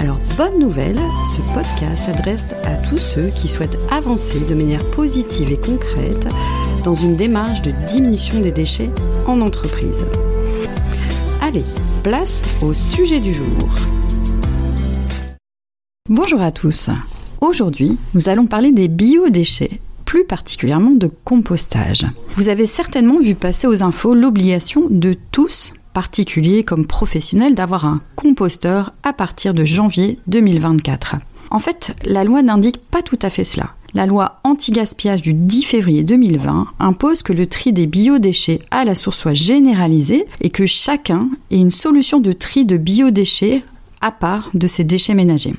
Alors, bonne nouvelle, ce podcast s'adresse à tous ceux qui souhaitent avancer de manière positive et concrète dans une démarche de diminution des déchets en entreprise. Allez, place au sujet du jour. Bonjour à tous. Aujourd'hui, nous allons parler des biodéchets, plus particulièrement de compostage. Vous avez certainement vu passer aux infos l'obligation de tous particuliers comme professionnels d'avoir un composteur à partir de janvier 2024. En fait, la loi n'indique pas tout à fait cela. La loi anti-gaspillage du 10 février 2020 impose que le tri des biodéchets à la source soit généralisé et que chacun ait une solution de tri de biodéchets à part de ses déchets ménagers.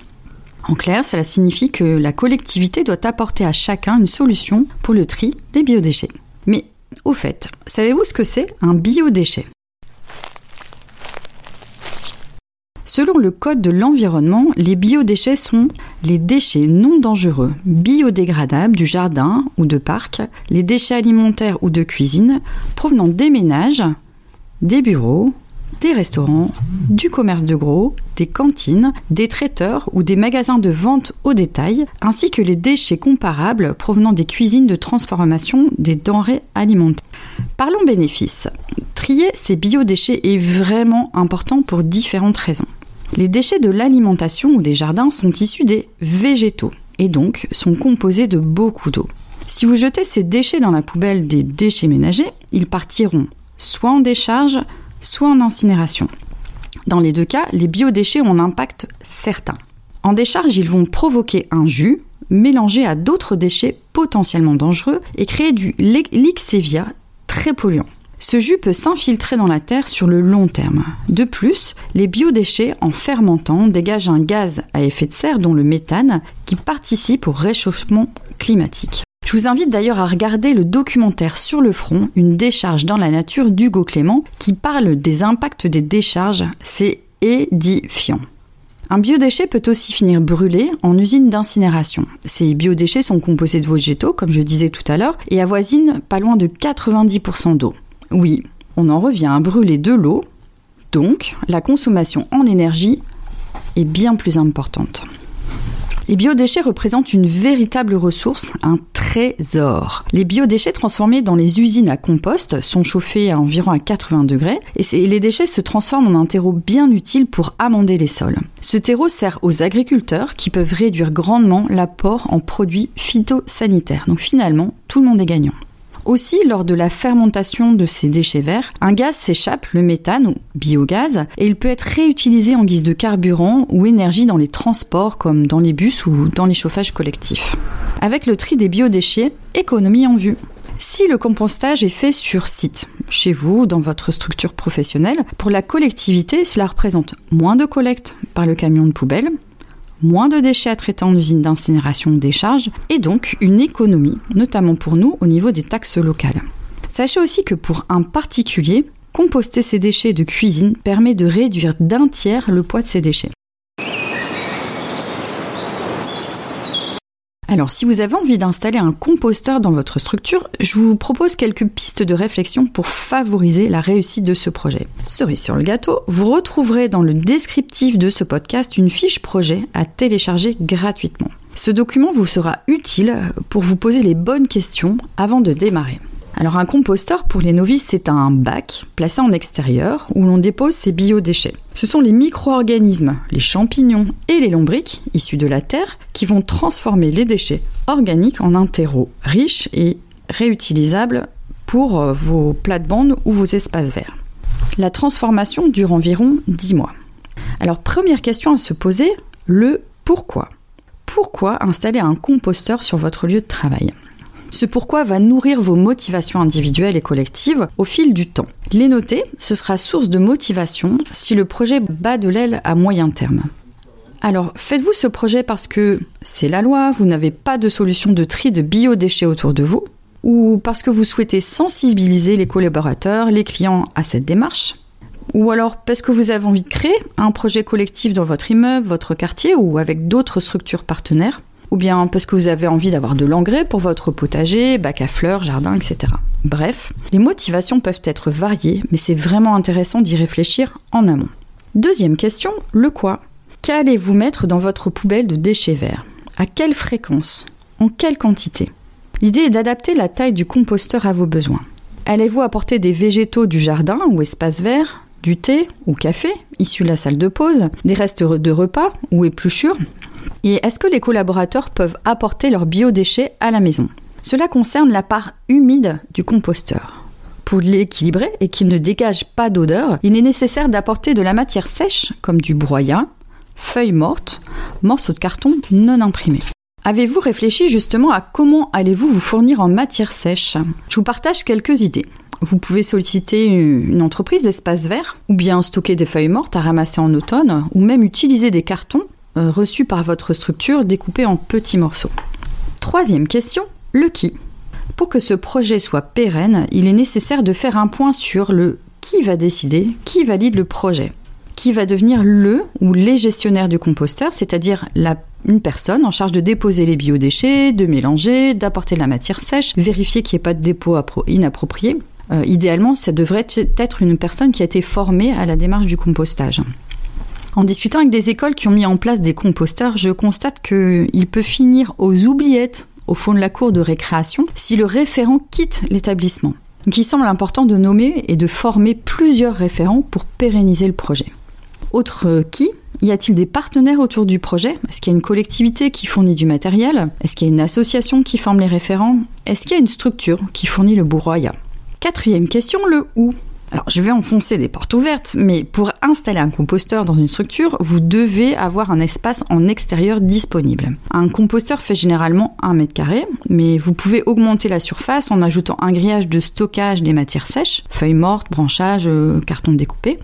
En clair, cela signifie que la collectivité doit apporter à chacun une solution pour le tri des biodéchets. Mais au fait, savez-vous ce que c'est un biodéchet? Selon le Code de l'environnement, les biodéchets sont les déchets non dangereux, biodégradables du jardin ou de parc, les déchets alimentaires ou de cuisine provenant des ménages, des bureaux, des restaurants, du commerce de gros, des cantines, des traiteurs ou des magasins de vente au détail, ainsi que les déchets comparables provenant des cuisines de transformation des denrées alimentaires. Parlons bénéfices. Trier ces biodéchets est vraiment important pour différentes raisons. Les déchets de l'alimentation ou des jardins sont issus des végétaux et donc sont composés de beaucoup d'eau. Si vous jetez ces déchets dans la poubelle des déchets ménagers, ils partiront soit en décharge, soit en incinération. Dans les deux cas, les biodéchets ont un impact certain. En décharge, ils vont provoquer un jus mélangé à d'autres déchets potentiellement dangereux et créer du lixévia très polluant. Ce jus peut s'infiltrer dans la terre sur le long terme. De plus, les biodéchets, en fermentant, dégagent un gaz à effet de serre, dont le méthane, qui participe au réchauffement climatique. Je vous invite d'ailleurs à regarder le documentaire Sur le front, une décharge dans la nature d'Hugo Clément, qui parle des impacts des décharges. C'est édifiant. Un biodéchet peut aussi finir brûlé en usine d'incinération. Ces biodéchets sont composés de végétaux, comme je disais tout à l'heure, et avoisinent pas loin de 90% d'eau. Oui, on en revient à brûler de l'eau, donc la consommation en énergie est bien plus importante. Les biodéchets représentent une véritable ressource, un trésor. Les biodéchets transformés dans les usines à compost sont chauffés à environ à 80 degrés et les déchets se transforment en un terreau bien utile pour amender les sols. Ce terreau sert aux agriculteurs qui peuvent réduire grandement l'apport en produits phytosanitaires. Donc finalement, tout le monde est gagnant. Aussi, lors de la fermentation de ces déchets verts, un gaz s'échappe, le méthane ou biogaz, et il peut être réutilisé en guise de carburant ou énergie dans les transports comme dans les bus ou dans les chauffages collectifs. Avec le tri des biodéchets, économie en vue. Si le compostage est fait sur site, chez vous, dans votre structure professionnelle, pour la collectivité, cela représente moins de collecte par le camion de poubelle, moins de déchets à traiter en usine d'incinération ou décharge, et donc une économie, notamment pour nous au niveau des taxes locales. Sachez aussi que pour un particulier, composter ses déchets de cuisine permet de réduire d'un tiers le poids de ses déchets. Alors, si vous avez envie d'installer un composteur dans votre structure, je vous propose quelques pistes de réflexion pour favoriser la réussite de ce projet. Cerise sur le gâteau, vous retrouverez dans le descriptif de ce podcast une fiche projet à télécharger gratuitement. Ce document vous sera utile pour vous poser les bonnes questions avant de démarrer. Alors un composteur pour les novices, c'est un bac placé en extérieur où l'on dépose ses biodéchets. Ce sont les micro-organismes, les champignons et les lombriques issus de la terre qui vont transformer les déchets organiques en un terreau riche et réutilisable pour euh, vos plates-bandes ou vos espaces verts. La transformation dure environ 10 mois. Alors première question à se poser, le pourquoi? Pourquoi installer un composteur sur votre lieu de travail? Ce pourquoi va nourrir vos motivations individuelles et collectives au fil du temps. Les noter, ce sera source de motivation si le projet bat de l'aile à moyen terme. Alors, faites-vous ce projet parce que c'est la loi, vous n'avez pas de solution de tri de biodéchets autour de vous ou parce que vous souhaitez sensibiliser les collaborateurs, les clients à cette démarche, ou alors parce que vous avez envie de créer un projet collectif dans votre immeuble, votre quartier ou avec d'autres structures partenaires, ou bien parce que vous avez envie d'avoir de l'engrais pour votre potager, bac à fleurs, jardin, etc. Bref, les motivations peuvent être variées, mais c'est vraiment intéressant d'y réfléchir en amont. Deuxième question, le quoi? Qu'allez-vous mettre dans votre poubelle de déchets verts? À quelle fréquence? En quelle quantité? L'idée est d'adapter la taille du composteur à vos besoins. Allez-vous apporter des végétaux du jardin ou espace vert, du thé ou café issu de la salle de pause, des restes de repas ou épluchures? Et est-ce que les collaborateurs peuvent apporter leurs biodéchets à la maison? Cela concerne la part humide du composteur. Pour l'équilibrer et qu'il ne dégage pas d'odeur, il est nécessaire d'apporter de la matière sèche comme du broyat, feuilles mortes, morceaux de carton non imprimés. Avez-vous réfléchi justement à comment allez-vous vous fournir en matière sèche? Je vous partage quelques idées. Vous pouvez solliciter une entreprise d'espace vert, ou bien stocker des feuilles mortes à ramasser en automne, ou même utiliser des cartons euh, reçus par votre structure découpés en petits morceaux. Troisième question, le qui. Pour que ce projet soit pérenne, il est nécessaire de faire un point sur le qui va décider, qui valide le projet qui va devenir le ou les gestionnaires du composteur, c'est-à-dire une personne en charge de déposer les biodéchets, de mélanger, d'apporter de la matière sèche, vérifier qu'il n'y ait pas de dépôt inapproprié. Euh, idéalement, ça devrait être une personne qui a été formée à la démarche du compostage. En discutant avec des écoles qui ont mis en place des composteurs, je constate qu'il peut finir aux oubliettes au fond de la cour de récréation si le référent quitte l'établissement. Donc il semble important de nommer et de former plusieurs référents pour pérenniser le projet. Autre qui? Y a-t-il des partenaires autour du projet? Est-ce qu'il y a une collectivité qui fournit du matériel? Est-ce qu'il y a une association qui forme les référents? Est-ce qu'il y a une structure qui fournit le bourroya Quatrième question, le où? Alors, je vais enfoncer des portes ouvertes, mais pour installer un composteur dans une structure, vous devez avoir un espace en extérieur disponible. Un composteur fait généralement 1 mètre carré, mais vous pouvez augmenter la surface en ajoutant un grillage de stockage des matières sèches, feuilles mortes, branchages, euh, cartons découpés.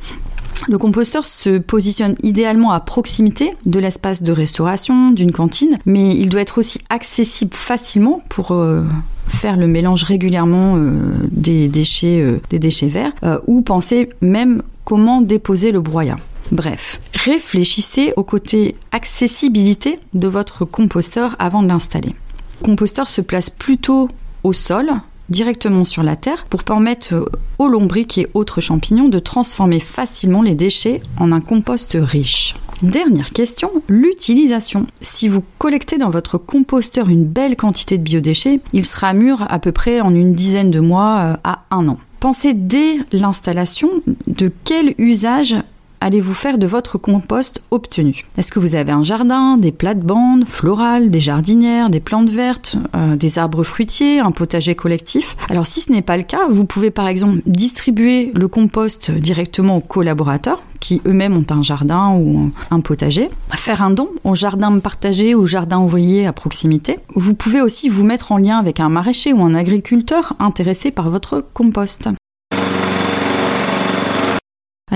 Le composteur se positionne idéalement à proximité de l'espace de restauration, d'une cantine, mais il doit être aussi accessible facilement pour euh, faire le mélange régulièrement euh, des, déchets, euh, des déchets verts, ou penser même comment déposer le broyat. Bref, réfléchissez au côté accessibilité de votre composteur avant de l'installer. Le composteur se place plutôt au sol, directement sur la terre pour permettre euh, aux lombriques et autres champignons de transformer facilement les déchets en un compost riche. Dernière question, l'utilisation. Si vous collectez dans votre composteur une belle quantité de biodéchets, il sera mûr à peu près en une dizaine de mois euh, à un an. Pensez dès l'installation de quel usage allez-vous faire de votre compost obtenu? Est-ce que vous avez un jardin, des plates-bandes florales, des jardinières, des plantes vertes, euh, des arbres fruitiers, un potager collectif? Alors si ce n'est pas le cas, vous pouvez par exemple distribuer le compost directement aux collaborateurs qui eux-mêmes ont un jardin ou un potager, faire un don au jardin partagé ou jardin ouvrier à proximité. Vous pouvez aussi vous mettre en lien avec un maraîcher ou un agriculteur intéressé par votre compost.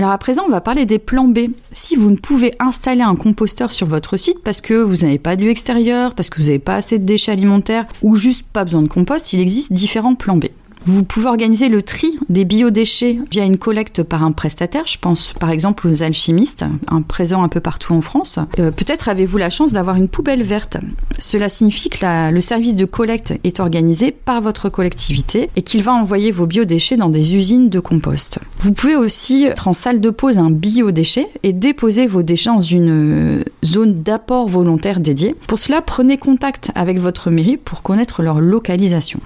Alors à présent, on va parler des plans B. Si vous ne pouvez installer un composteur sur votre site parce que vous n'avez pas de lieu extérieur, parce que vous n'avez pas assez de déchets alimentaires ou juste pas besoin de compost, il existe différents plans B. Vous pouvez organiser le tri des biodéchets via une collecte par un prestataire. Je pense par exemple aux alchimistes, un présent un peu partout en France. Euh, peut-être avez-vous la chance d'avoir une poubelle verte. Cela signifie que le service de collecte est organisé par votre collectivité et qu'il va envoyer vos biodéchets dans des usines de compost. Vous pouvez aussi être en salle de pose un biodéchet et déposer vos déchets dans une euh, zone d'apport volontaire dédiée. Pour cela, prenez contact avec votre mairie pour connaître leur localisation.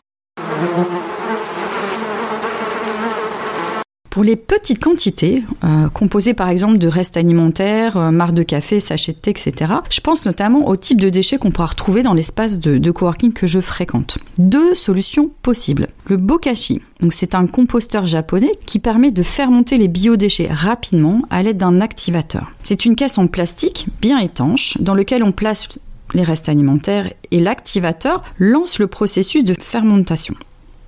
Pour les petites quantités, euh, composées par exemple de restes alimentaires, euh, de café, sachets de thé, etc., je pense notamment au type de déchets qu'on pourra retrouver dans l'espace de, de, coworking que je fréquente. Deux solutions possibles. Le bokashi, c'est un composteur japonais qui permet de faire monter les biodéchets rapidement à l'aide d'un activateur. C'est une caisse en plastique bien étanche dans lequel on place les restes alimentaires et l'activateur lance le processus de fermentation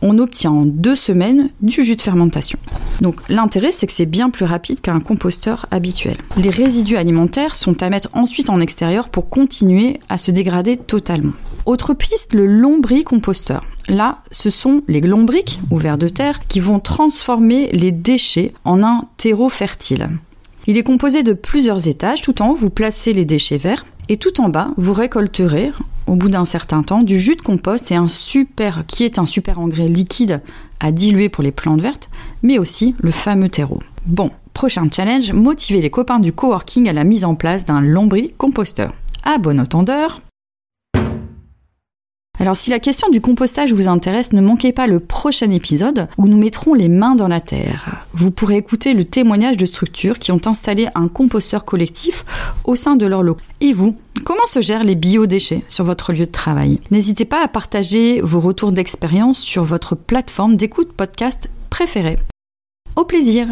on obtient en deux semaines du jus de fermentation. Donc l'intérêt, c'est que c'est bien plus rapide qu'un composteur habituel. Les résidus alimentaires sont à mettre ensuite en extérieur pour continuer à se dégrader totalement. Autre piste, le lombricomposteur. Là, ce sont les lombriques ou vers de terre qui vont transformer les déchets en un terreau fertile. Il est composé de plusieurs étages. Tout en haut, vous placez les déchets verts et tout en bas, vous récolterez, au bout d'un certain temps, du jus de compost et un super, qui est un super engrais liquide à diluer pour les plantes vertes, mais aussi le fameux terreau. Bon, prochain challenge, motiver les copains du coworking à la mise en place d'un lombricomposteur. À bon entendeur, alors si la question du compostage vous intéresse, ne manquez pas le prochain épisode où nous mettrons les mains dans la terre. Vous pourrez écouter le témoignage de structures qui ont installé un composteur collectif au sein de leur lot. Et vous, comment se gèrent les biodéchets sur votre lieu de travail? N'hésitez pas à partager vos retours d'expérience sur votre plateforme d'écoute podcast préférée. Au plaisir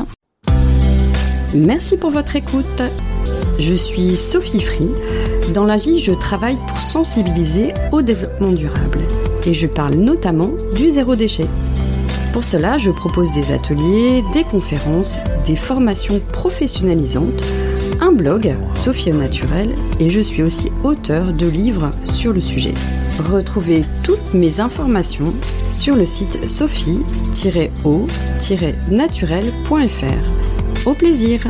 Merci pour votre écoute. Je suis Sophie Free. Dans la vie, je travaille pour sensibiliser au développement durable et je parle notamment du zéro déchet. Pour cela, je propose des ateliers, des conférences, des formations professionnalisantes, un blog, Sophie au naturel, et je suis aussi auteur de livres sur le sujet. Retrouvez toutes mes informations sur le site sophie-o-naturel.fr. Au plaisir